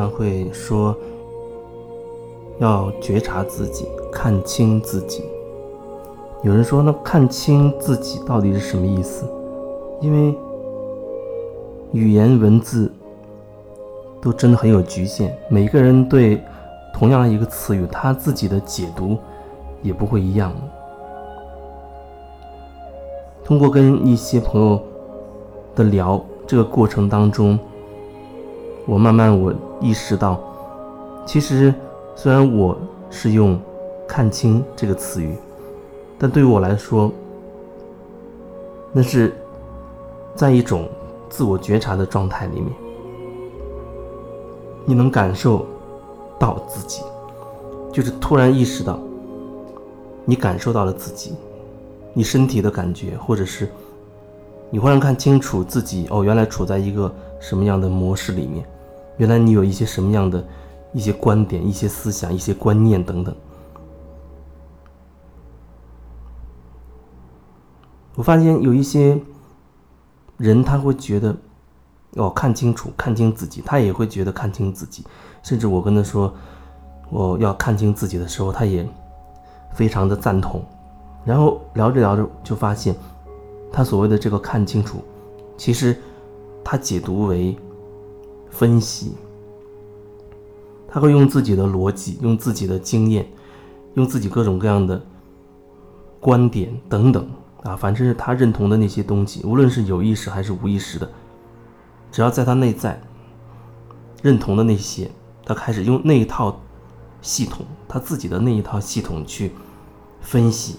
常会说要觉察自己，看清自己。有人说，那看清自己到底是什么意思？因为语言文字都真的很有局限，每个人对同样一个词语，他自己的解读也不会一样。通过跟一些朋友的聊这个过程当中，我慢慢我意识到，其实虽然我是用“看清”这个词语。但对于我来说，那是在一种自我觉察的状态里面，你能感受到自己，就是突然意识到，你感受到了自己，你身体的感觉，或者是你忽然看清楚自己，哦，原来处在一个什么样的模式里面，原来你有一些什么样的一些观点、一些思想、一些观念等等。我发现有一些人，他会觉得，哦，看清楚，看清自己，他也会觉得看清自己。甚至我跟他说，我要看清自己的时候，他也非常的赞同。然后聊着聊着，就发现他所谓的这个看清楚，其实他解读为分析，他会用自己的逻辑，用自己的经验，用自己各种各样的观点等等。啊，反正是他认同的那些东西，无论是有意识还是无意识的，只要在他内在认同的那些，他开始用那一套系统，他自己的那一套系统去分析，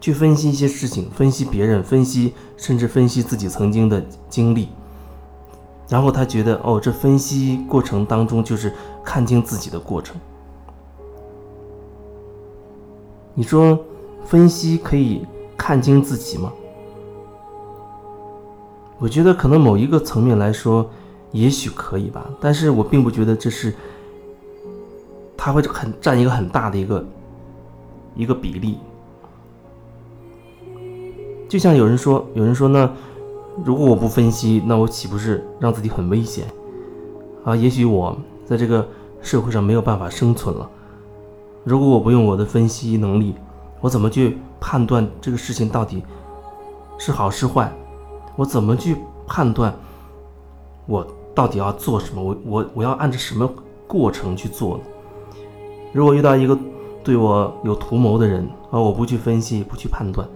去分析一些事情，分析别人，分析甚至分析自己曾经的经历，然后他觉得，哦，这分析过程当中就是看清自己的过程。你说？分析可以看清自己吗？我觉得可能某一个层面来说，也许可以吧。但是我并不觉得这是，它会很占一个很大的一个一个比例。就像有人说，有人说呢，如果我不分析，那我岂不是让自己很危险？啊，也许我在这个社会上没有办法生存了。如果我不用我的分析能力。我怎么去判断这个事情到底是好是坏？我怎么去判断我到底要做什么？我我我要按照什么过程去做呢？如果遇到一个对我有图谋的人，而我不去分析、不去判断，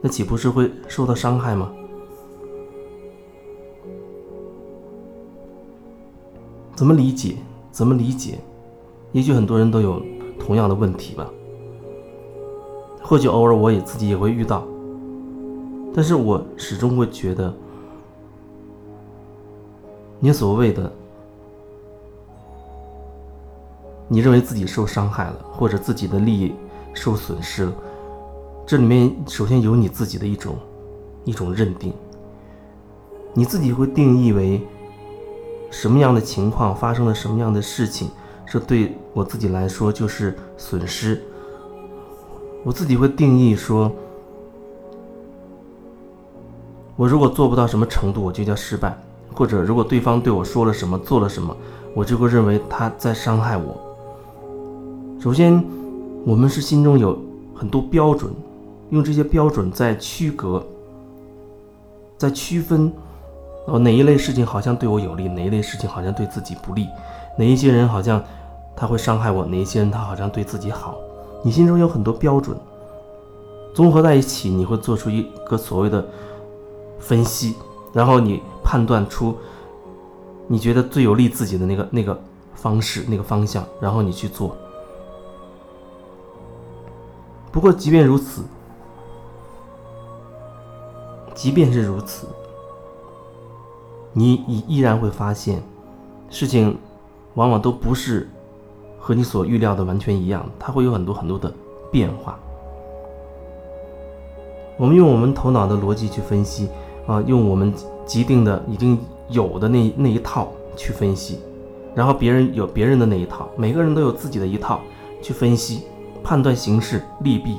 那岂不是会受到伤害吗？怎么理解？怎么理解？也许很多人都有同样的问题吧。或许偶尔我也自己也会遇到，但是我始终会觉得，你所谓的，你认为自己受伤害了，或者自己的利益受损失了，这里面首先有你自己的一种一种认定，你自己会定义为什么样的情况发生了什么样的事情，这对我自己来说就是损失。我自己会定义说，我如果做不到什么程度，我就叫失败；或者如果对方对我说了什么、做了什么，我就会认为他在伤害我。首先，我们是心中有很多标准，用这些标准在区隔、在区分，哦，哪一类事情好像对我有利，哪一类事情好像对自己不利，哪一些人好像他会伤害我，哪一些人他好像对自己好。你心中有很多标准，综合在一起，你会做出一个所谓的分析，然后你判断出你觉得最有利自己的那个那个方式、那个方向，然后你去做。不过，即便如此，即便是如此，你依依然会发现，事情往往都不是。和你所预料的完全一样，它会有很多很多的变化。我们用我们头脑的逻辑去分析，啊，用我们既定的已经有的那那一套去分析，然后别人有别人的那一套，每个人都有自己的一套去分析、判断形势利弊。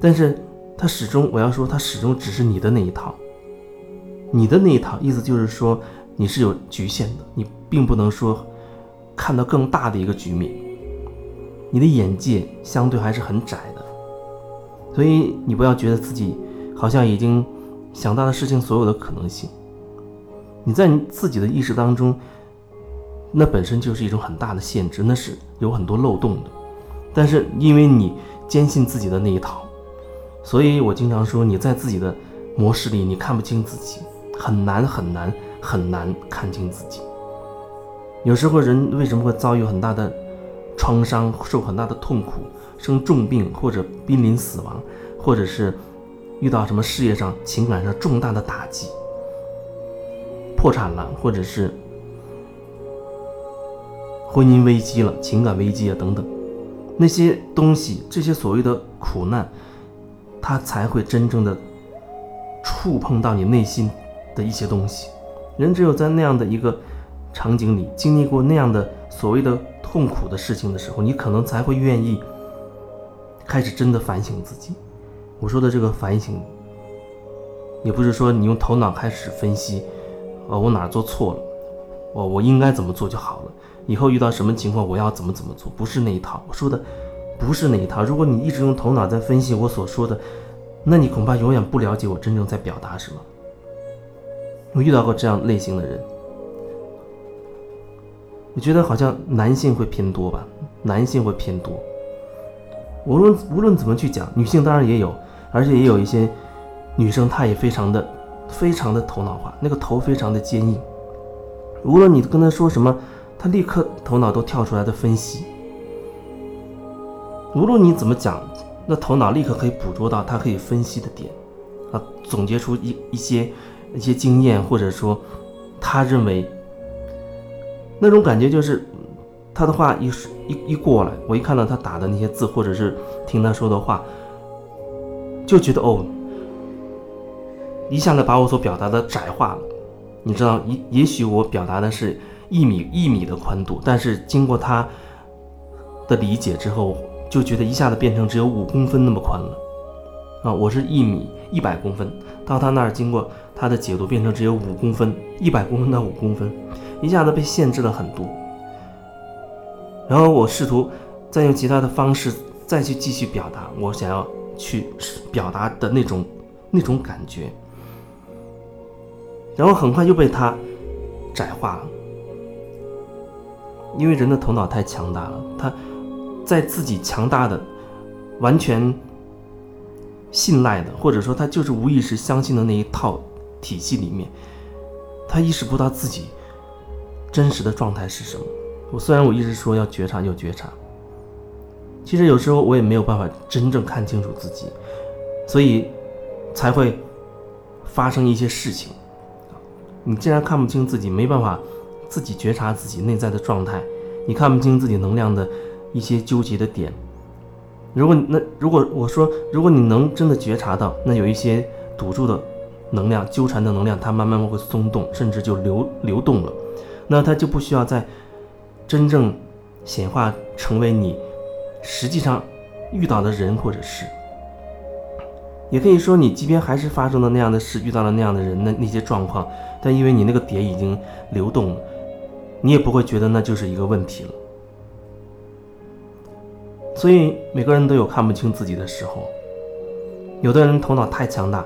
但是，它始终，我要说，它始终只是你的那一套。你的那一套，意思就是说，你是有局限的，你并不能说看到更大的一个局面，你的眼界相对还是很窄的，所以你不要觉得自己好像已经想到了事情所有的可能性，你在你自己的意识当中，那本身就是一种很大的限制，那是有很多漏洞的，但是因为你坚信自己的那一套。所以我经常说，你在自己的模式里，你看不清自己，很难很难很难看清自己。有时候人为什么会遭遇很大的创伤，受很大的痛苦，生重病或者濒临死亡，或者是遇到什么事业上、情感上重大的打击，破产了，或者是婚姻危机了、情感危机啊等等，那些东西，这些所谓的苦难。它才会真正的触碰到你内心的一些东西。人只有在那样的一个场景里经历过那样的所谓的痛苦的事情的时候，你可能才会愿意开始真的反省自己。我说的这个反省，也不是说你用头脑开始分析，哦，我哪做错了，我我应该怎么做就好了。以后遇到什么情况，我要怎么怎么做，不是那一套。我说的。不是那一套。如果你一直用头脑在分析我所说的，那你恐怕永远不了解我真正在表达什么。我遇到过这样类型的人，我觉得好像男性会偏多吧，男性会偏多。无论无论怎么去讲，女性当然也有，而且也有一些女生，她也非常的非常的头脑化，那个头非常的坚硬。无论你跟她说什么，她立刻头脑都跳出来的分析。无论你怎么讲，那头脑立刻可以捕捉到他可以分析的点，啊，总结出一一些一些经验，或者说他认为那种感觉就是，他的话一一一过来，我一看到他打的那些字，或者是听他说的话，就觉得哦，一下子把我所表达的窄化了。你知道，也也许我表达的是一米一米的宽度，但是经过他的理解之后。就觉得一下子变成只有五公分那么宽了，啊，我是一米一百公分，到他那儿经过他的解读变成只有五公分，一百公分到五公分，一下子被限制了很多。然后我试图再用其他的方式再去继续表达我想要去表达的那种那种感觉，然后很快又被他窄化了，因为人的头脑太强大了，他。在自己强大的、完全信赖的，或者说他就是无意识相信的那一套体系里面，他意识不到自己真实的状态是什么。我虽然我一直说要觉察，要觉察，其实有时候我也没有办法真正看清楚自己，所以才会发生一些事情。你既然看不清自己，没办法自己觉察自己内在的状态，你看不清自己能量的。一些纠结的点，如果那如果我说，如果你能真的觉察到，那有一些堵住的能量、纠缠的能量，它慢慢会松动，甚至就流流动了，那它就不需要再真正显化成为你实际上遇到的人或者事。也可以说，你即便还是发生了那样的事，遇到了那样的人，那那些状况，但因为你那个点已经流动了，你也不会觉得那就是一个问题了。所以每个人都有看不清自己的时候，有的人头脑太强大，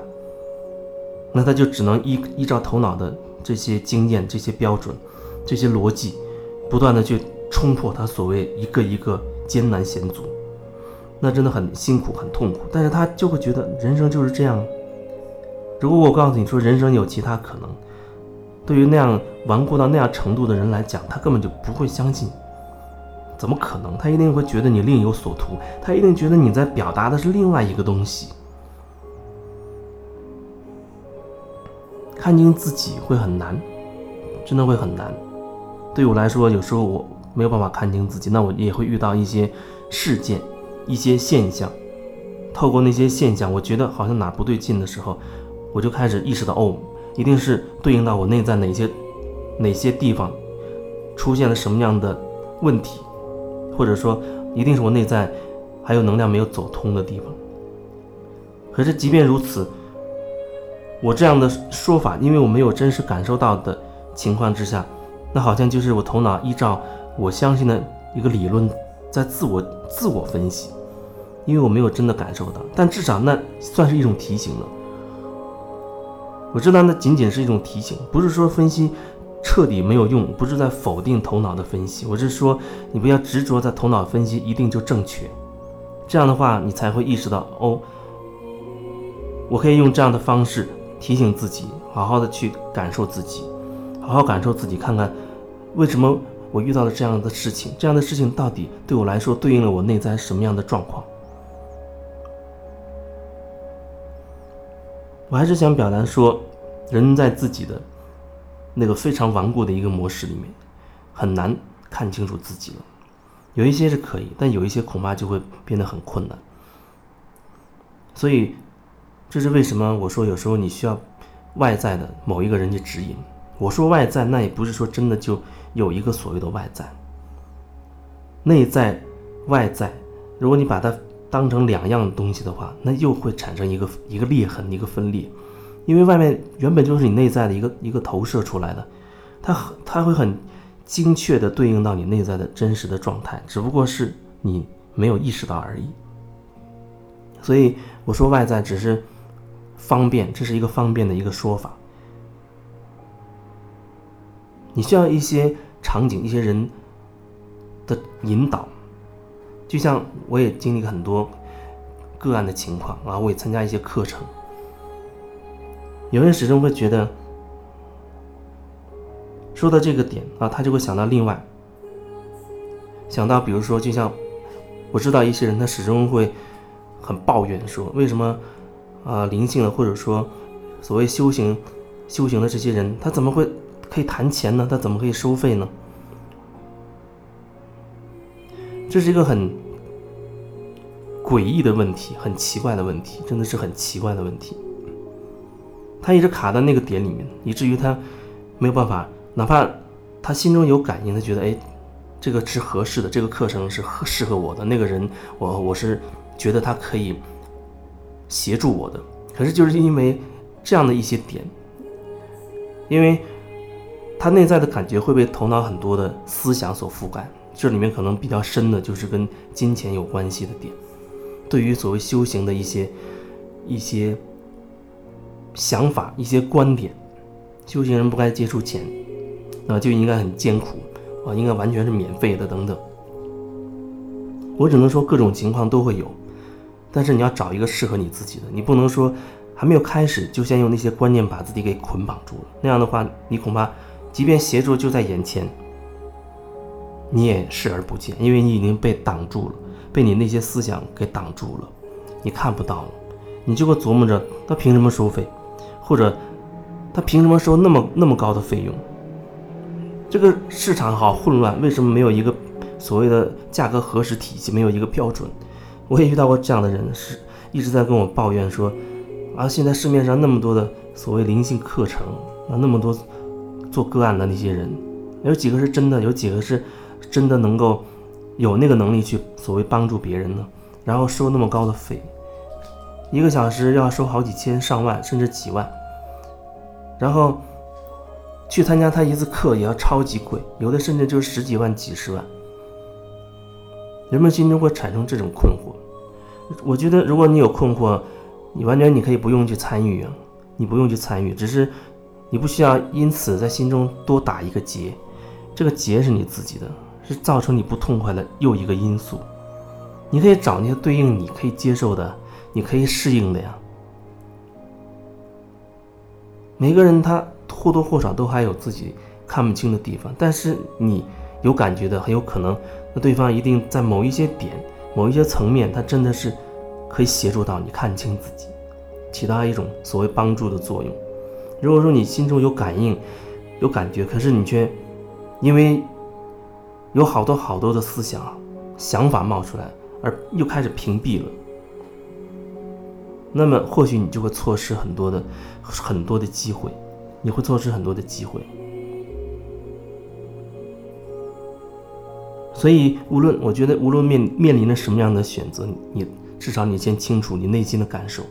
那他就只能依依照头脑的这些经验、这些标准、这些逻辑，不断的去冲破他所谓一个一个艰难险阻，那真的很辛苦、很痛苦。但是他就会觉得人生就是这样。如果我告诉你说人生有其他可能，对于那样顽固到那样程度的人来讲，他根本就不会相信。怎么可能？他一定会觉得你另有所图，他一定觉得你在表达的是另外一个东西。看清自己会很难，真的会很难。对我来说，有时候我没有办法看清自己，那我也会遇到一些事件、一些现象。透过那些现象，我觉得好像哪不对劲的时候，我就开始意识到，哦，一定是对应到我内在哪些哪些地方出现了什么样的问题。或者说，一定是我内在还有能量没有走通的地方。可是，即便如此，我这样的说法，因为我没有真实感受到的情况之下，那好像就是我头脑依照我相信的一个理论在自我自我分析，因为我没有真的感受到，但至少那算是一种提醒了。我知道那仅仅是一种提醒，不是说分析彻底没有用，不是在否定头脑的分析，我是说你不要执着在头脑分析一定就正确，这样的话你才会意识到哦，我可以用这样的方式。提醒自己，好好的去感受自己，好好感受自己，看看为什么我遇到了这样的事情，这样的事情到底对我来说对应了我内在什么样的状况？我还是想表达说，人在自己的那个非常顽固的一个模式里面，很难看清楚自己了。有一些是可以，但有一些恐怕就会变得很困难。所以。这是为什么？我说有时候你需要外在的某一个人去指引。我说外在，那也不是说真的就有一个所谓的外在。内在、外在，如果你把它当成两样东西的话，那又会产生一个一个裂痕，一个分裂。因为外面原本就是你内在的一个一个投射出来的，它它会很精确的对应到你内在的真实的状态，只不过是你没有意识到而已。所以我说外在只是。方便，这是一个方便的一个说法。你需要一些场景、一些人的引导，就像我也经历很多个案的情况啊，我也参加一些课程。有人始终会觉得，说到这个点啊，他就会想到另外，想到比如说，就像我知道一些人，他始终会很抱怨说，为什么？啊，灵性的或者说所谓修行、修行的这些人，他怎么会可以谈钱呢？他怎么可以收费呢？这是一个很诡异的问题，很奇怪的问题，真的是很奇怪的问题。他一直卡在那个点里面，以至于他没有办法，哪怕他心中有感应，他觉得哎，这个是合适的，这个课程是适合我的，那个人，我我是觉得他可以。协助我的，可是就是因为这样的一些点，因为他内在的感觉会被头脑很多的思想所覆盖，这里面可能比较深的就是跟金钱有关系的点，对于所谓修行的一些一些想法、一些观点，修行人不该接触钱，啊就应该很艰苦啊，应该完全是免费的等等，我只能说各种情况都会有。但是你要找一个适合你自己的，你不能说还没有开始就先用那些观念把自己给捆绑住了。那样的话，你恐怕即便协助就在眼前，你也视而不见，因为你已经被挡住了，被你那些思想给挡住了，你看不到了。你就会琢磨着他凭什么收费，或者他凭什么收那么那么高的费用？这个市场好混乱，为什么没有一个所谓的价格核实体系，没有一个标准？我也遇到过这样的人，是一直在跟我抱怨说，啊，现在市面上那么多的所谓灵性课程，啊，那么多做个案的那些人，有几个是真的，有几个是真的能够有那个能力去所谓帮助别人呢？然后收那么高的费，一个小时要收好几千、上万，甚至几万，然后去参加他一次课也要超级贵，有的甚至就是十几万、几十万，人们心中会产生这种困惑。我觉得，如果你有困惑，你完全你可以不用去参与啊，你不用去参与，只是你不需要因此在心中多打一个结，这个结是你自己的，是造成你不痛快的又一个因素。你可以找那些对应你可以接受的，你可以适应的呀。每个人他或多或少都还有自己看不清的地方，但是你有感觉的，很有可能那对方一定在某一些点。某一些层面，他真的是可以协助到你看清自己，起到一种所谓帮助的作用。如果说你心中有感应、有感觉，可是你却因为有好多好多的思想、想法冒出来，而又开始屏蔽了，那么或许你就会错失很多的很多的机会，你会错失很多的机会。所以，无论我觉得，无论面面临着什么样的选择，你至少你先清楚你内心的感受。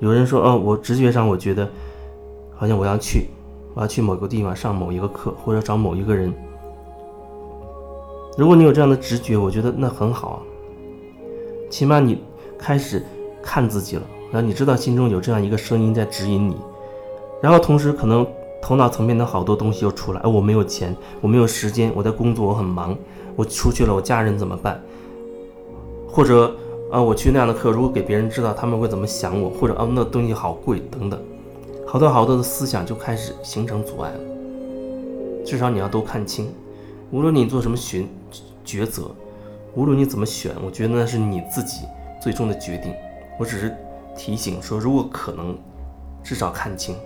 有人说，哦，我直觉上我觉得，好像我要去，我要去某个地方上某一个课，或者找某一个人。如果你有这样的直觉，我觉得那很好啊。起码你开始看自己了，然后你知道心中有这样一个声音在指引你，然后同时可能头脑层面的好多东西又出来，哎，我没有钱，我没有时间，我在工作，我很忙，我出去了，我家人怎么办？或者啊，我去那样的课，如果给别人知道，他们会怎么想我？或者啊，那东西好贵，等等，好多好多的思想就开始形成阻碍了。至少你要都看清，无论你做什么选抉择。无论你怎么选，我觉得那是你自己最终的决定。我只是提醒说，如果可能，至少看清。